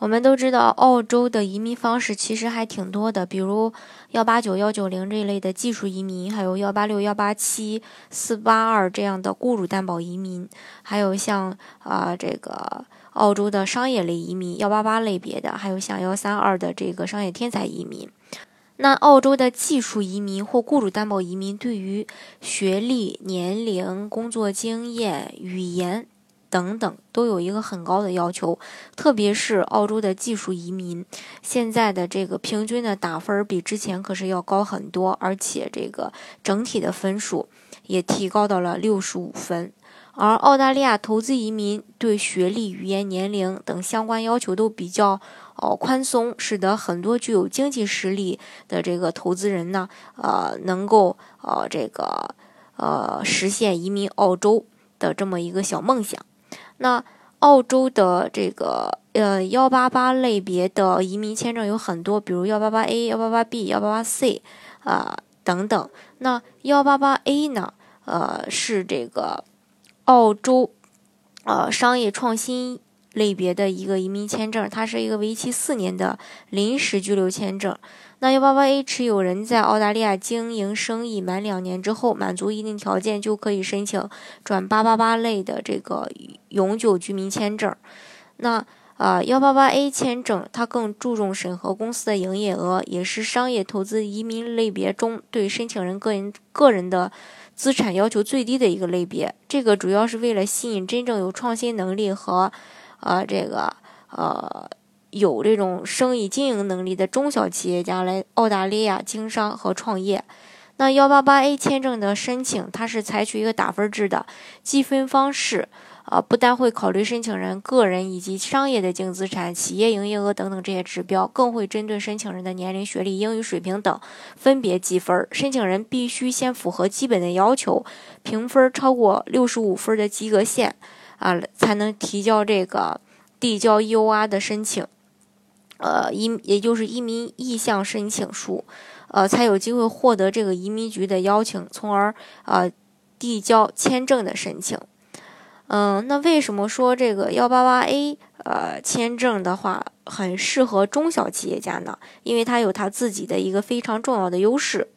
我们都知道，澳洲的移民方式其实还挺多的，比如幺八九、幺九零这一类的技术移民，还有幺八六、幺八七、四八二这样的雇主担保移民，还有像啊这个澳洲的商业类移民幺八八类别的，还有像幺三二的这个商业天才移民。那澳洲的技术移民或雇主担保移民，对于学历、年龄、工作经验、语言。等等都有一个很高的要求，特别是澳洲的技术移民，现在的这个平均的打分比之前可是要高很多，而且这个整体的分数也提高到了六十五分。而澳大利亚投资移民对学历、语言、年龄等相关要求都比较哦宽松，使得很多具有经济实力的这个投资人呢，呃，能够呃这个呃实现移民澳洲的这么一个小梦想。那澳洲的这个呃幺八八类别的移民签证有很多，比如幺八八 A、幺八八 B、幺八八 C 啊等等。那幺八八 A 呢，呃是这个澳洲呃商业创新类别的一个移民签证，它是一个为期四年的临时居留签证。那幺八八 A 持有人在澳大利亚经营生意满两年之后，满足一定条件，就可以申请转八八八类的这个永久居民签证。那啊，幺八八 A 签证它更注重审核公司的营业额，也是商业投资移民类别中对申请人个人个人的资产要求最低的一个类别。这个主要是为了吸引真正有创新能力和啊这个呃。有这种生意经营能力的中小企业家来澳大利亚经商和创业。那幺八八 A 签证的申请，它是采取一个打分制的积分方式，啊，不单会考虑申请人个人以及商业的净资产、企业营业额等等这些指标，更会针对申请人的年龄、学历、英语水平等分别计分。申请人必须先符合基本的要求，评分超过六十五分的及格线，啊，才能提交这个递交 EOR 的申请。呃，移也就是移民意向申请书，呃，才有机会获得这个移民局的邀请，从而呃递交签证的申请。嗯，那为什么说这个幺八八 A 呃签证的话很适合中小企业家呢？因为它有它自己的一个非常重要的优势。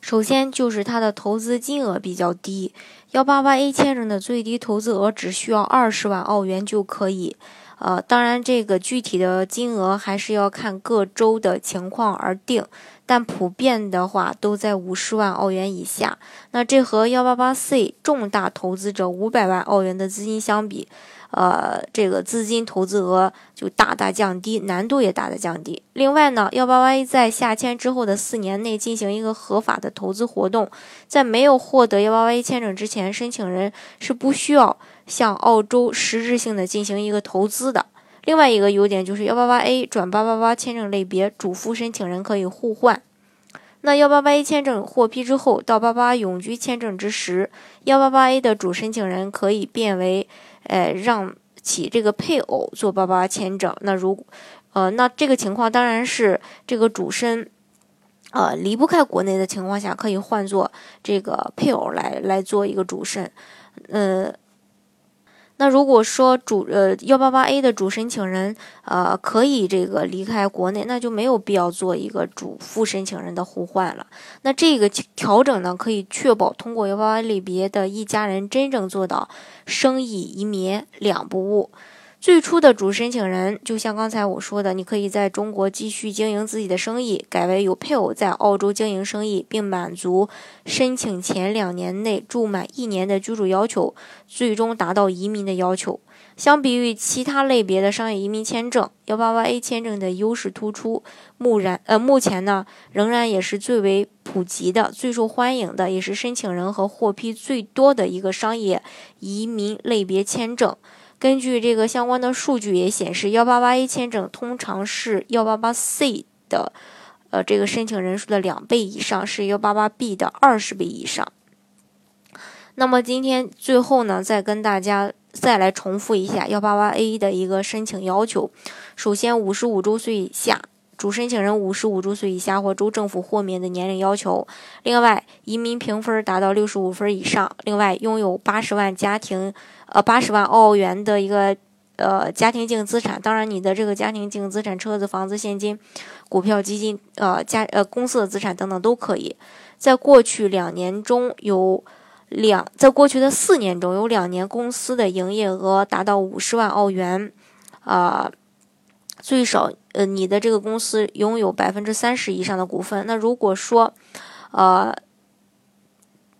首先就是它的投资金额比较低，幺八八 A 签证的最低投资额只需要二十万澳元就可以。呃，当然，这个具体的金额还是要看各州的情况而定，但普遍的话都在五十万澳元以下。那这和幺八八 C 重大投资者五百万澳元的资金相比，呃，这个资金投资额就大大降低，难度也大大降低。另外呢，幺八八 A 在下签之后的四年内进行一个合法的投资活动，在没有获得幺八八 A 签证之前，申请人是不需要。向澳洲实质性的进行一个投资的，另外一个优点就是幺八八 A 转八八八签证类别主副申请人可以互换。那幺八八 A 签证获批之后，到八八永居签证之时，幺八八 A 的主申请人可以变为，呃，让其这个配偶做八八签证。那如，呃，那这个情况当然是这个主申，呃，离不开国内的情况下，可以换做这个配偶来来做一个主申，呃。那如果说主呃幺八八 A 的主申请人呃可以这个离开国内，那就没有必要做一个主副申请人的互换了。那这个调整呢，可以确保通过幺八八类别的一家人真正做到生意移民两不误。最初的主申请人，就像刚才我说的，你可以在中国继续经营自己的生意，改为有配偶在澳洲经营生意，并满足申请前两年内住满一年的居住要求，最终达到移民的要求。相比于其他类别的商业移民签证，幺八八 A 签证的优势突出。目然呃，目前呢，仍然也是最为普及的、最受欢迎的，也是申请人和获批最多的一个商业移民类别签证。根据这个相关的数据也显示，幺八八 A 签证通常是幺八八 C 的呃这个申请人数的两倍以上，是幺八八 B 的二十倍以上。那么今天最后呢，再跟大家再来重复一下幺八八 A 的一个申请要求。首先，五十五周岁以下，主申请人五十五周岁以下或州政府豁免的年龄要求。另外，移民评分达到六十五分以上。另外，拥有八十万家庭，呃，八十万澳元的一个呃家庭净资产。当然，你的这个家庭净资产，车子、房子、现金、股票、基金，呃，家呃公司的资产等等都可以。在过去两年中有两，在过去的四年中有两年公司的营业额达到五十万澳元，啊。最少，呃，你的这个公司拥有百分之三十以上的股份。那如果说，呃，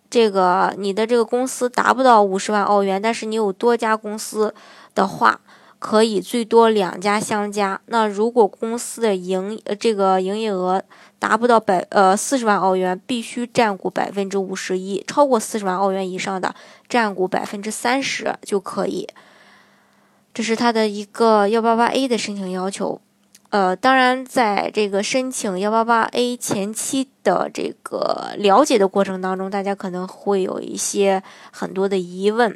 这个你的这个公司达不到五十万澳元，但是你有多家公司的话，可以最多两家相加。那如果公司的营呃这个营业额达不到百呃四十万澳元，必须占股百分之五十一；超过四十万澳元以上的，占股百分之三十就可以。这是他的一个幺八八 A 的申请要求，呃，当然，在这个申请幺八八 A 前期的这个了解的过程当中，大家可能会有一些很多的疑问。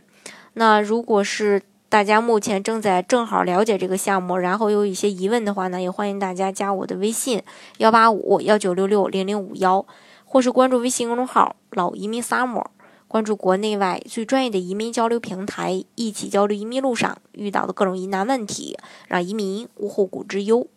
那如果是大家目前正在正好了解这个项目，然后有一些疑问的话呢，也欢迎大家加我的微信幺八五幺九六六零零五幺，或是关注微信公众号“老移民 summer”。关注国内外最专业的移民交流平台，一起交流移民路上遇到的各种疑难问题，让移民无后顾之忧。